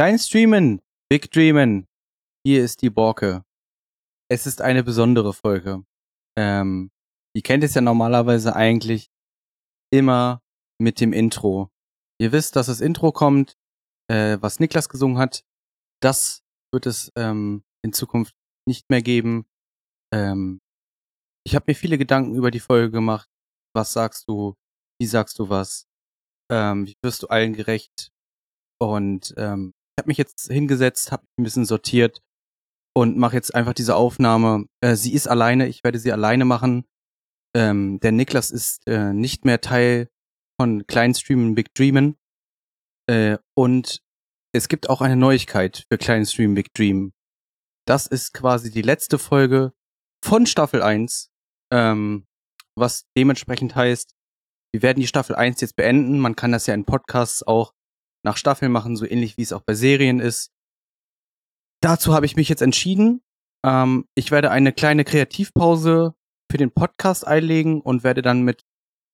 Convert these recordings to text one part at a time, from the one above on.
Klein Streamen, Big Dreamen. Hier ist die Borke. Es ist eine besondere Folge. Ähm, ihr kennt es ja normalerweise eigentlich immer mit dem Intro. Ihr wisst, dass das Intro kommt, äh, was Niklas gesungen hat. Das wird es ähm, in Zukunft nicht mehr geben. Ähm, ich habe mir viele Gedanken über die Folge gemacht. Was sagst du? Wie sagst du was? Ähm, wie wirst du allen gerecht? Und ähm, habe mich jetzt hingesetzt, habe ein bisschen sortiert und mache jetzt einfach diese Aufnahme. Äh, sie ist alleine, ich werde sie alleine machen. Ähm, der Niklas ist äh, nicht mehr Teil von Klein Streamen Big Dreamen. Äh, und es gibt auch eine Neuigkeit für Klein Stream Big Dream. Das ist quasi die letzte Folge von Staffel 1, ähm, was dementsprechend heißt, wir werden die Staffel 1 jetzt beenden. Man kann das ja in Podcasts auch nach Staffeln machen, so ähnlich wie es auch bei Serien ist. Dazu habe ich mich jetzt entschieden. Ähm, ich werde eine kleine Kreativpause für den Podcast einlegen und werde dann mit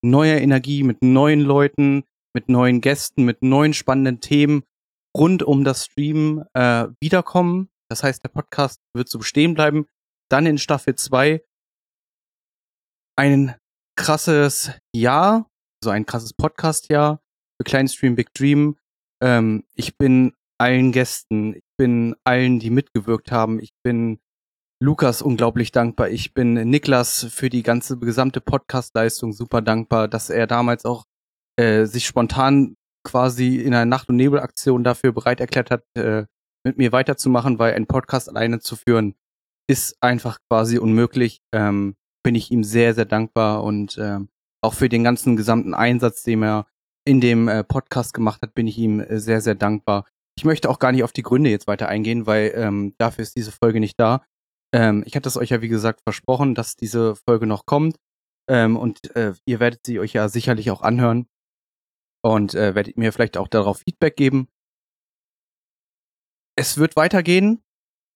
neuer Energie, mit neuen Leuten, mit neuen Gästen, mit neuen spannenden Themen rund um das Streamen äh, wiederkommen. Das heißt, der Podcast wird so bestehen bleiben. Dann in Staffel 2 ein krasses Jahr, so ein krasses Podcast-Jahr für Klein Stream Big Dream. Ähm, ich bin allen Gästen, ich bin allen, die mitgewirkt haben, ich bin Lukas unglaublich dankbar, ich bin Niklas für die ganze gesamte Podcast-Leistung super dankbar, dass er damals auch äh, sich spontan quasi in einer Nacht- und Nebel-Aktion dafür bereit erklärt hat, äh, mit mir weiterzumachen, weil ein Podcast alleine zu führen ist einfach quasi unmöglich. Ähm, bin ich ihm sehr, sehr dankbar und ähm, auch für den ganzen gesamten Einsatz, den er in dem äh, Podcast gemacht hat, bin ich ihm äh, sehr, sehr dankbar. Ich möchte auch gar nicht auf die Gründe jetzt weiter eingehen, weil ähm, dafür ist diese Folge nicht da. Ähm, ich hatte es euch ja, wie gesagt, versprochen, dass diese Folge noch kommt. Ähm, und äh, ihr werdet sie euch ja sicherlich auch anhören. Und äh, werdet mir vielleicht auch darauf Feedback geben. Es wird weitergehen.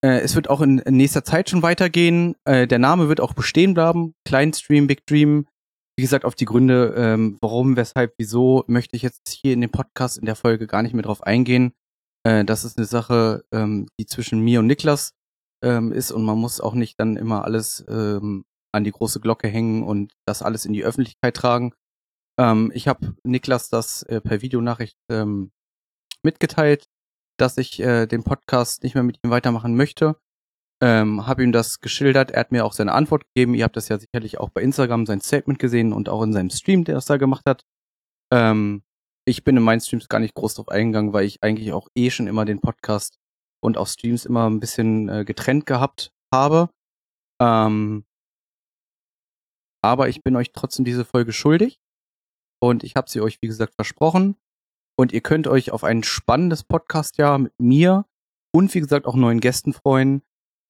Äh, es wird auch in, in nächster Zeit schon weitergehen. Äh, der Name wird auch bestehen bleiben. Klein Stream, Big Dream wie gesagt, auf die Gründe, ähm, warum, weshalb, wieso, möchte ich jetzt hier in dem Podcast in der Folge gar nicht mehr drauf eingehen. Äh, das ist eine Sache, ähm, die zwischen mir und Niklas ähm, ist und man muss auch nicht dann immer alles ähm, an die große Glocke hängen und das alles in die Öffentlichkeit tragen. Ähm, ich habe Niklas das äh, per Videonachricht ähm, mitgeteilt, dass ich äh, den Podcast nicht mehr mit ihm weitermachen möchte ähm, habe ihm das geschildert. Er hat mir auch seine Antwort gegeben. Ihr habt das ja sicherlich auch bei Instagram sein Statement gesehen und auch in seinem Stream, der das da gemacht hat. Ähm, ich bin in meinen Streams gar nicht groß drauf eingegangen, weil ich eigentlich auch eh schon immer den Podcast und auch Streams immer ein bisschen äh, getrennt gehabt habe. Ähm, aber ich bin euch trotzdem diese Folge schuldig und ich habe sie euch, wie gesagt, versprochen. Und ihr könnt euch auf ein spannendes Podcast-Jahr mit mir und wie gesagt auch neuen Gästen freuen.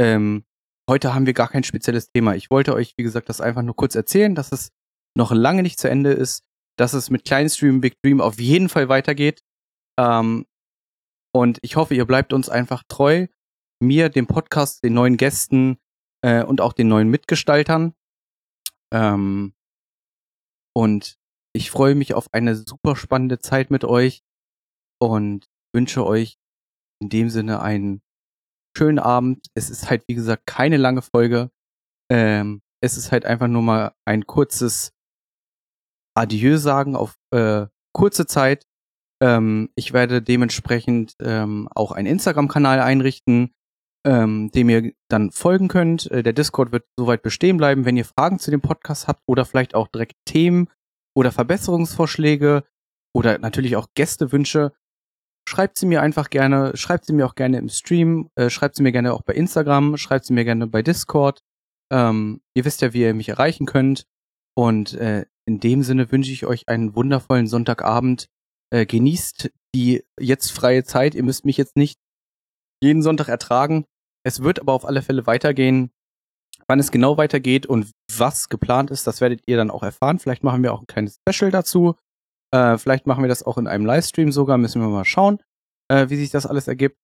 Ähm, heute haben wir gar kein spezielles Thema. Ich wollte euch, wie gesagt, das einfach nur kurz erzählen, dass es noch lange nicht zu Ende ist, dass es mit Kleinstream Big Dream auf jeden Fall weitergeht. Ähm, und ich hoffe, ihr bleibt uns einfach treu. Mir, dem Podcast, den neuen Gästen äh, und auch den neuen Mitgestaltern. Ähm, und ich freue mich auf eine super spannende Zeit mit euch und wünsche euch in dem Sinne einen schönen Abend. Es ist halt, wie gesagt, keine lange Folge. Ähm, es ist halt einfach nur mal ein kurzes Adieu sagen auf äh, kurze Zeit. Ähm, ich werde dementsprechend ähm, auch einen Instagram-Kanal einrichten, ähm, dem ihr dann folgen könnt. Äh, der Discord wird soweit bestehen bleiben. Wenn ihr Fragen zu dem Podcast habt oder vielleicht auch direkt Themen oder Verbesserungsvorschläge oder natürlich auch Gästewünsche, schreibt sie mir einfach gerne, schreibt sie mir auch gerne im Stream, äh, schreibt sie mir gerne auch bei Instagram, schreibt sie mir gerne bei Discord. Ähm, ihr wisst ja, wie ihr mich erreichen könnt. Und äh, in dem Sinne wünsche ich euch einen wundervollen Sonntagabend. Äh, genießt die jetzt freie Zeit. Ihr müsst mich jetzt nicht jeden Sonntag ertragen. Es wird aber auf alle Fälle weitergehen. Wann es genau weitergeht und was geplant ist, das werdet ihr dann auch erfahren. Vielleicht machen wir auch ein kleines Special dazu. Äh, vielleicht machen wir das auch in einem Livestream sogar, müssen wir mal schauen, äh, wie sich das alles ergibt.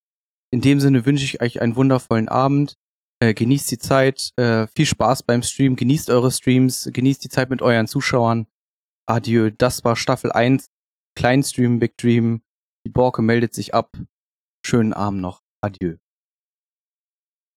In dem Sinne wünsche ich euch einen wundervollen Abend. Äh, genießt die Zeit, äh, viel Spaß beim Stream, genießt eure Streams, genießt die Zeit mit euren Zuschauern. Adieu, das war Staffel 1, Kleinstream, Big Dream. Die Borke meldet sich ab. schönen Abend noch. Adieu.